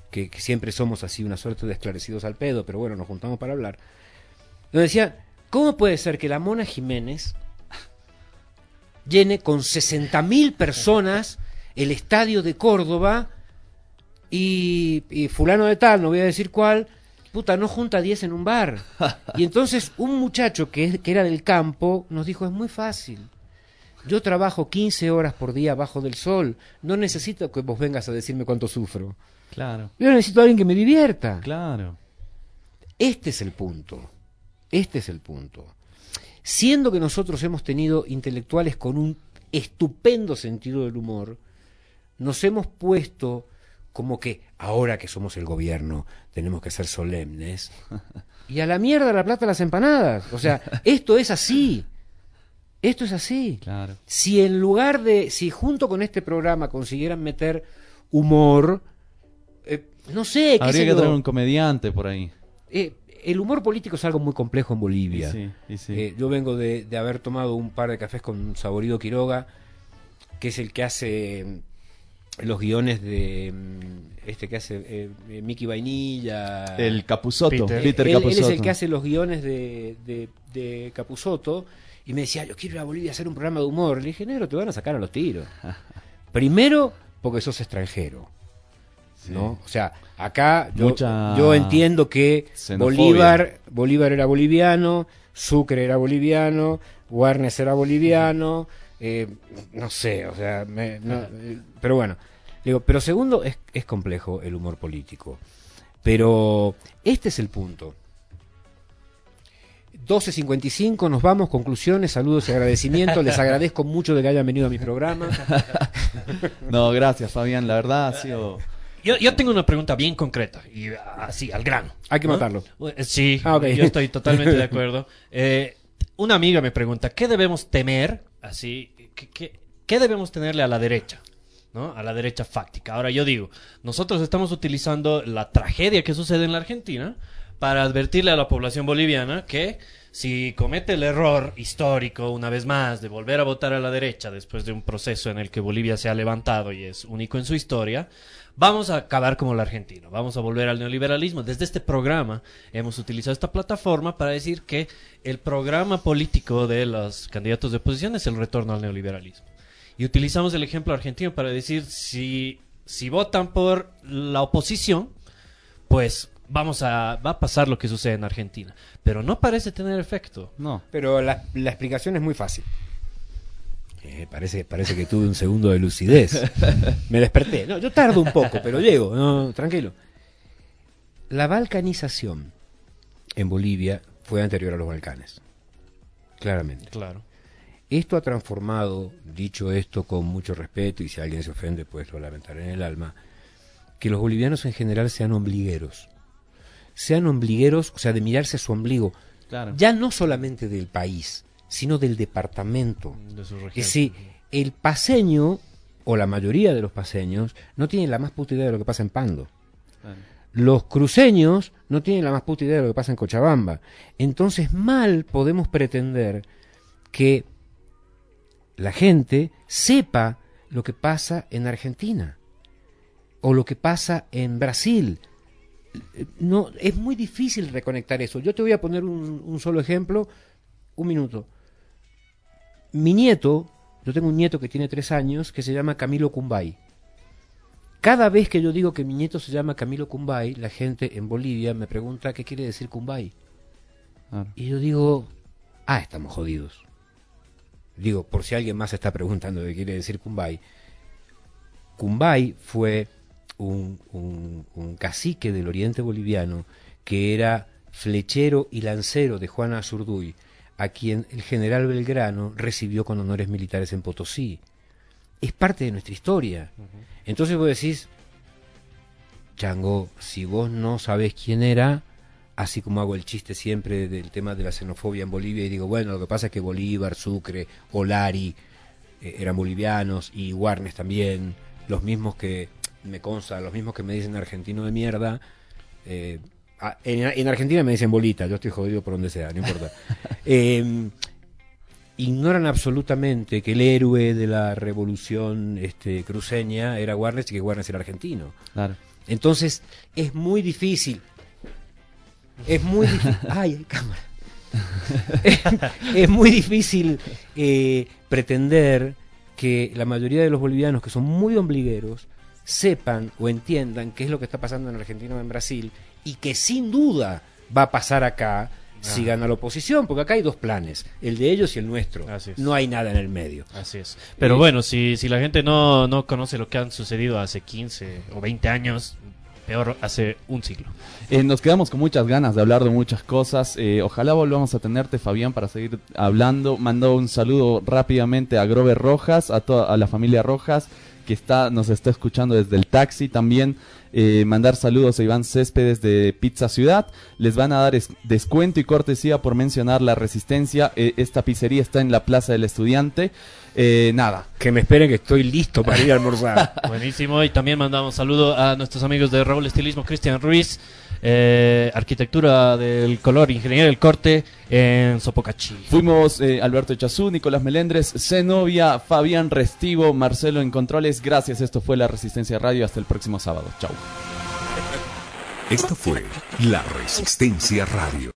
que, que siempre somos así una suerte de esclarecidos al pedo, pero bueno, nos juntamos para hablar, donde decía, ¿cómo puede ser que la Mona Jiménez llene con 60.000 personas el estadio de Córdoba y, y fulano de tal, no voy a decir cuál, puta, no junta 10 en un bar? *laughs* Y entonces un muchacho que, que era del campo nos dijo, es muy fácil. Yo trabajo 15 horas por día bajo del sol. No necesito que vos vengas a decirme cuánto sufro. Claro, Yo necesito a alguien que me divierta. claro. Este es el punto. Este es el punto. Siendo que nosotros hemos tenido intelectuales con un estupendo sentido del humor, nos hemos puesto como que ahora que somos el gobierno tenemos que ser solemnes. *laughs* Y a la mierda la plata las empanadas. O sea, *laughs* esto es así. Esto es así. Claro. Si en lugar de, si junto con este programa consiguieran meter humor, eh, no sé, qué Habría que traer un comediante por ahí. eh, el humor político es algo muy complejo en Bolivia. Y sí, y sí. Eh, yo vengo de, de haber tomado un par de cafés con Saborido Quiroga, que es el que hace los guiones de mm, este que hace eh, eh, Mickey Vainilla. el Capuzoto, Peter. Peter, él, él es el que hace los guiones de, de, y me decía, yo quiero ir a Bolivia a hacer un programa de humor. Le dije, negro, te van a sacar a los tiros. *laughs* Primero, porque sos extranjero. ¿no? O sea, acá yo, yo entiendo que xenofobia. Bolívar, Bolívar era boliviano, Sucre era boliviano, Warnes era boliviano, eh, no sé, o sea, me- no, eh, pero bueno, digo, pero segundo es, es complejo el humor político, pero este es el punto. 12.55, nos vamos, conclusiones, saludos y agradecimientos. Les agradezco mucho de que hayan venido a mi programa. *laughs* No, gracias, Fabián. La verdad ha sido. Yo, yo tengo una pregunta bien concreta y así, al grano. Hay que ¿no? matarlo. Eh, Sí, Ah, yo estoy totalmente de acuerdo. *laughs* Eh, una amiga me pregunta, ¿qué debemos temer? Así, ¿qué, qué, debemos tenerle a la derecha? ¿no? A la derecha fáctica. Ahora yo digo, nosotros estamos utilizando la tragedia que sucede en la Argentina para advertirle a la población boliviana que si comete el error histórico una vez más de volver a votar a la derecha después de un proceso en el que Bolivia se ha levantado y es único en su historia, vamos a acabar como la Argentina, vamos a volver al neoliberalismo. Desde este programa hemos utilizado esta plataforma para decir que el programa político de los candidatos de oposición es el retorno al neoliberalismo. Y utilizamos el ejemplo argentino para decir si, si votan por la oposición, pues vamos a va a pasar lo que sucede en Argentina, pero no parece tener efecto. No. Pero la, la explicación es muy fácil. Eh, parece, parece que tuve un segundo de lucidez. *laughs* Me desperté. No, yo tardo un poco, pero llego. No, tranquilo. La balcanización en Bolivia fue anterior a los Balcanes. Claramente. Claro. Esto ha transformado, dicho esto con mucho respeto, y si alguien se ofende, pues lo lamentaré en el alma, que los bolivianos en general sean ombligueros. Sean ombligueros, o sea, de mirarse a su ombligo. Claro. Ya no solamente del país, sino del departamento. De su región. Es decir, el paseño, o la mayoría de los paseños, no tienen la más puta idea de lo que pasa en Pando. Los cruceños no tienen la más puta idea de lo que pasa en Cochabamba. Entonces, mal podemos pretender que la gente sepa lo que pasa en Argentina o lo que pasa en Brasil. No, es muy difícil reconectar eso. Yo te voy a poner un, un solo ejemplo, un minuto. Mi nieto, yo tengo un nieto que tiene tres años, que se llama Camilo Cumbay. Cada vez que yo digo que mi nieto se llama Camilo Cumbay, la gente en Bolivia me pregunta qué quiere decir Cumbay. Claro. Y yo digo, ah, estamos jodidos. Digo, por si alguien más está preguntando qué quiere decir Cumbay. Cumbay fue un, un- un cacique del oriente boliviano que era flechero y lancero de Juana Azurduy, a quien el general Belgrano recibió con honores militares en Potosí. Es parte de nuestra historia. Entonces vos decís, Chango, si vos no sabés quién era, así como hago el chiste siempre del tema de la xenofobia en Bolivia y digo, bueno, lo que pasa es que Bolívar, Sucre, Olari eh, eran bolivianos y Warnes también, los mismos que me consta, los mismos que me dicen argentino de mierda, eh, en, en Argentina me dicen bolita, yo estoy jodido por donde sea, no importa. *laughs* Eh, ignoran absolutamente que el héroe de la revolución este, cruceña era Warnes y que Warnes era argentino. Claro. Entonces, es muy difícil. Es muy difícil. *laughs* ¡Ay, cámara! es, *laughs* es muy difícil eh, pretender que la mayoría de los bolivianos que son muy ombligueros sepan o entiendan qué es lo que está pasando en Argentina o en Brasil y que sin duda va a pasar acá si gana la oposición, porque acá hay dos planes, el de ellos y el nuestro. Así es. No hay nada en el medio. Así es. Pero bueno, si, si la gente no, no conoce lo que han sucedido hace 15 o 20 años, peor hace un siglo. Eh, nos quedamos con muchas ganas de hablar de muchas cosas. Eh, ojalá volvamos a tenerte, Fabián, para seguir hablando. Mando un saludo rápidamente a Grover Rojas, a toda a la familia Rojas, que está, nos está escuchando desde el taxi. También eh, mandar saludos a Iván Céspedes de Pizza Ciudad. Les van a dar es- descuento y cortesía por mencionar la resistencia. Eh, esta pizzería está en la Plaza del Estudiante. Eh, nada, Que me esperen que estoy listo para ir a almorzar. *laughs* Buenísimo. Y también mandamos saludo a nuestros amigos de Raúl Estilismo, Cristian Ruiz, eh, Arquitectura del Color, Ingeniería del Corte en Sopocachi. Fuimos eh, Alberto Chazú, Nicolás Melendres, Zenobia, Fabián Restivo, Marcelo en Controles. Gracias, esto fue La Resistencia Radio. Hasta el próximo sábado. Chau. Esto fue La Resistencia Radio.